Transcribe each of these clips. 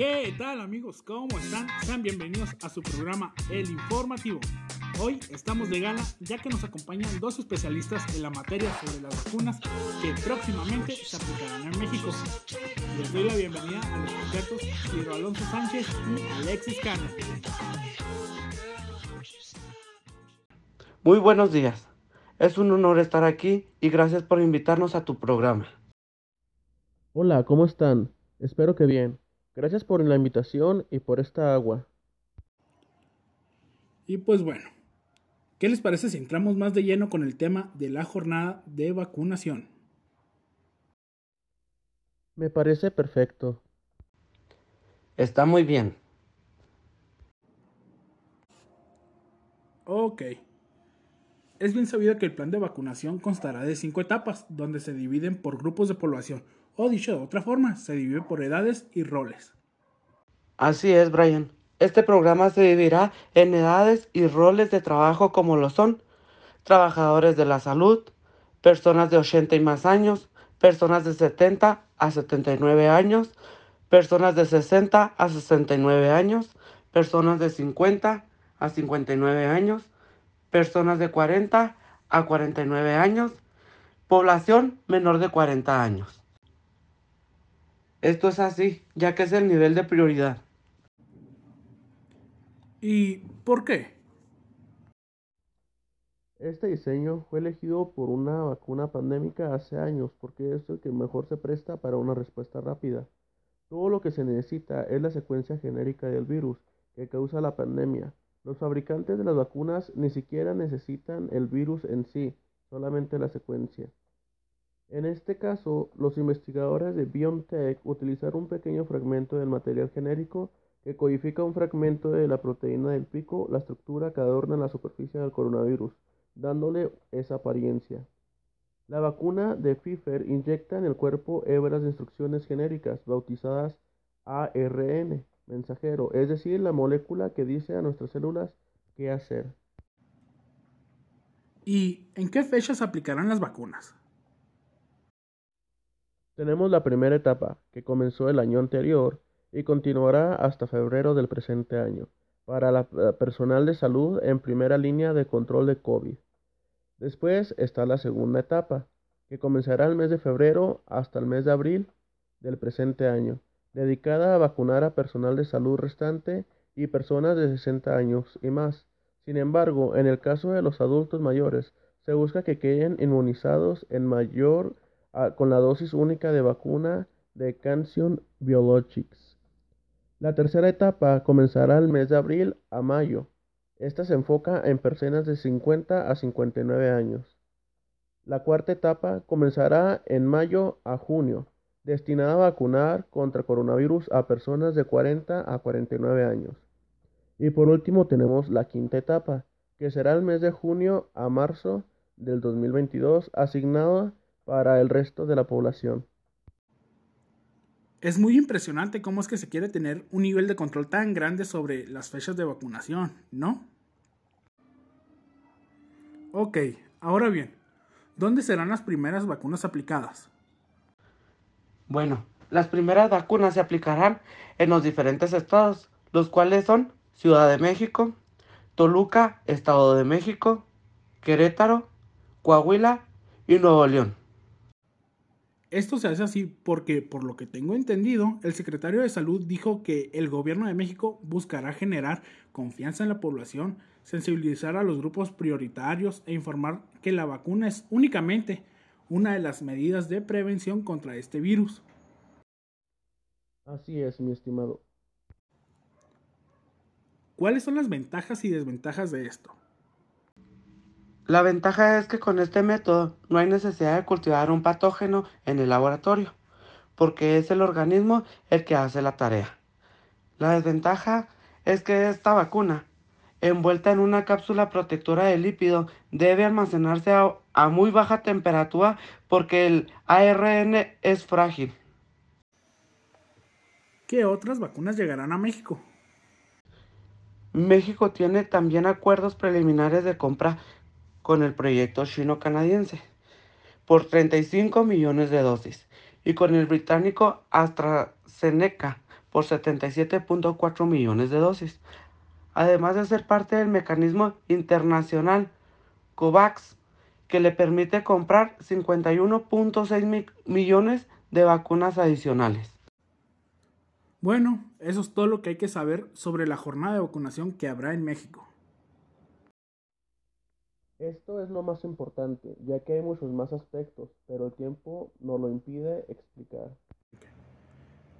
¿Qué tal amigos? ¿Cómo están? Sean bienvenidos a su programa El Informativo. Hoy estamos de gala ya que nos acompañan dos especialistas en la materia sobre las vacunas que próximamente se aplicarán en México. Les doy la bienvenida a los expertos Ciro Alonso Sánchez y Alexis Cano. Muy buenos días. Es un honor estar aquí y gracias por invitarnos a tu programa. Hola, ¿cómo están? Espero que bien. Gracias por la invitación y por esta agua. Y pues bueno, ¿qué les parece si entramos más de lleno con el tema de la jornada de vacunación? Me parece perfecto. Está muy bien. Ok. Es bien sabido que el plan de vacunación constará de cinco etapas, donde se dividen por grupos de población, o dicho de otra forma, se divide por edades y roles. Así es, Brian. Este programa se dividirá en edades y roles de trabajo como lo son trabajadores de la salud, personas de 80 y más años, personas de 70 a 79 años, personas de 60 a 69 años, personas de 50 a 59 años, personas de 40 a 49 años, población menor de 40 años. Esto es así, ya que es el nivel de prioridad. ¿Y por qué? Este diseño fue elegido por una vacuna pandémica hace años porque es el que mejor se presta para una respuesta rápida. Todo lo que se necesita es la secuencia genérica del virus que causa la pandemia. Los fabricantes de las vacunas ni siquiera necesitan el virus en sí, solamente la secuencia. En este caso, los investigadores de BioNTech utilizaron un pequeño fragmento del material genérico que codifica un fragmento de la proteína del pico, la estructura que adorna la superficie del coronavirus, dándole esa apariencia. La vacuna de Pfizer inyecta en el cuerpo hebras de instrucciones genéricas bautizadas ARN, mensajero, es decir, la molécula que dice a nuestras células qué hacer. ¿Y en qué fechas aplicarán las vacunas? Tenemos la primera etapa, que comenzó el año anterior y continuará hasta febrero del presente año, para la personal de salud en primera línea de control de COVID. Después está la segunda etapa, que comenzará el mes de febrero hasta el mes de abril del presente año, dedicada a vacunar a personal de salud restante y personas de 60 años y más. Sin embargo, en el caso de los adultos mayores, se busca que queden inmunizados en mayor con la dosis única de vacuna de Canción Biologics. La tercera etapa comenzará el mes de abril a mayo. Esta se enfoca en personas de 50 a 59 años. La cuarta etapa comenzará en mayo a junio, destinada a vacunar contra coronavirus a personas de 40 a 49 años. Y por último tenemos la quinta etapa, que será el mes de junio a marzo del 2022, asignada para el resto de la población. Es muy impresionante cómo es que se quiere tener un nivel de control tan grande sobre las fechas de vacunación, ¿no? Ok, ahora bien, ¿dónde serán las primeras vacunas aplicadas? Bueno, las primeras vacunas se aplicarán en los diferentes estados, los cuales son Ciudad de México, Toluca, Estado de México, Querétaro, Coahuila y Nuevo León. Esto se hace así porque, por lo que tengo entendido, el secretario de Salud dijo que el gobierno de México buscará generar confianza en la población, sensibilizar a los grupos prioritarios e informar que la vacuna es únicamente una de las medidas de prevención contra este virus. Así es, mi estimado. ¿Cuáles son las ventajas y desventajas de esto? La ventaja es que con este método no hay necesidad de cultivar un patógeno en el laboratorio, porque es el organismo el que hace la tarea. La desventaja es que esta vacuna, envuelta en una cápsula protectora de lípido, debe almacenarse a, muy baja temperatura porque el ARN es frágil. ¿Qué otras vacunas llegarán a México? México tiene también acuerdos preliminares de compra con el proyecto chino-canadiense por 35 millones de dosis y con el británico AstraZeneca por 77.4 millones de dosis, además de ser parte del mecanismo internacional COVAX, que le permite comprar 51.6 millones de vacunas adicionales. Bueno, eso es todo lo que hay que saber sobre la jornada de vacunación que habrá en México. Esto es lo más importante, ya que hay muchos más aspectos, pero el tiempo nos lo impide explicar.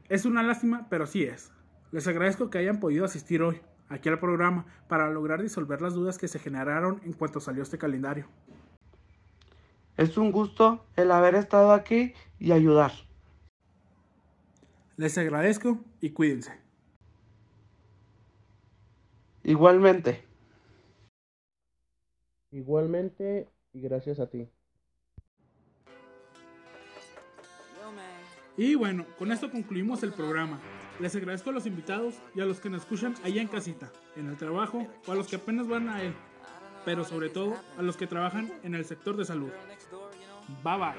Es una lástima, pero sí es. Les agradezco que hayan podido asistir hoy aquí al programa para lograr disolver las dudas que se generaron en cuanto salió este calendario. Es un gusto el haber estado aquí y ayudar. Les agradezco y cuídense. Igualmente. Igualmente y gracias a ti. Y bueno, con esto concluimos el programa. Les agradezco a los invitados y a los que nos escuchan allá en casita, en el trabajo o a los que apenas van a él, pero sobre todo a los que trabajan en el sector de salud. Bye bye.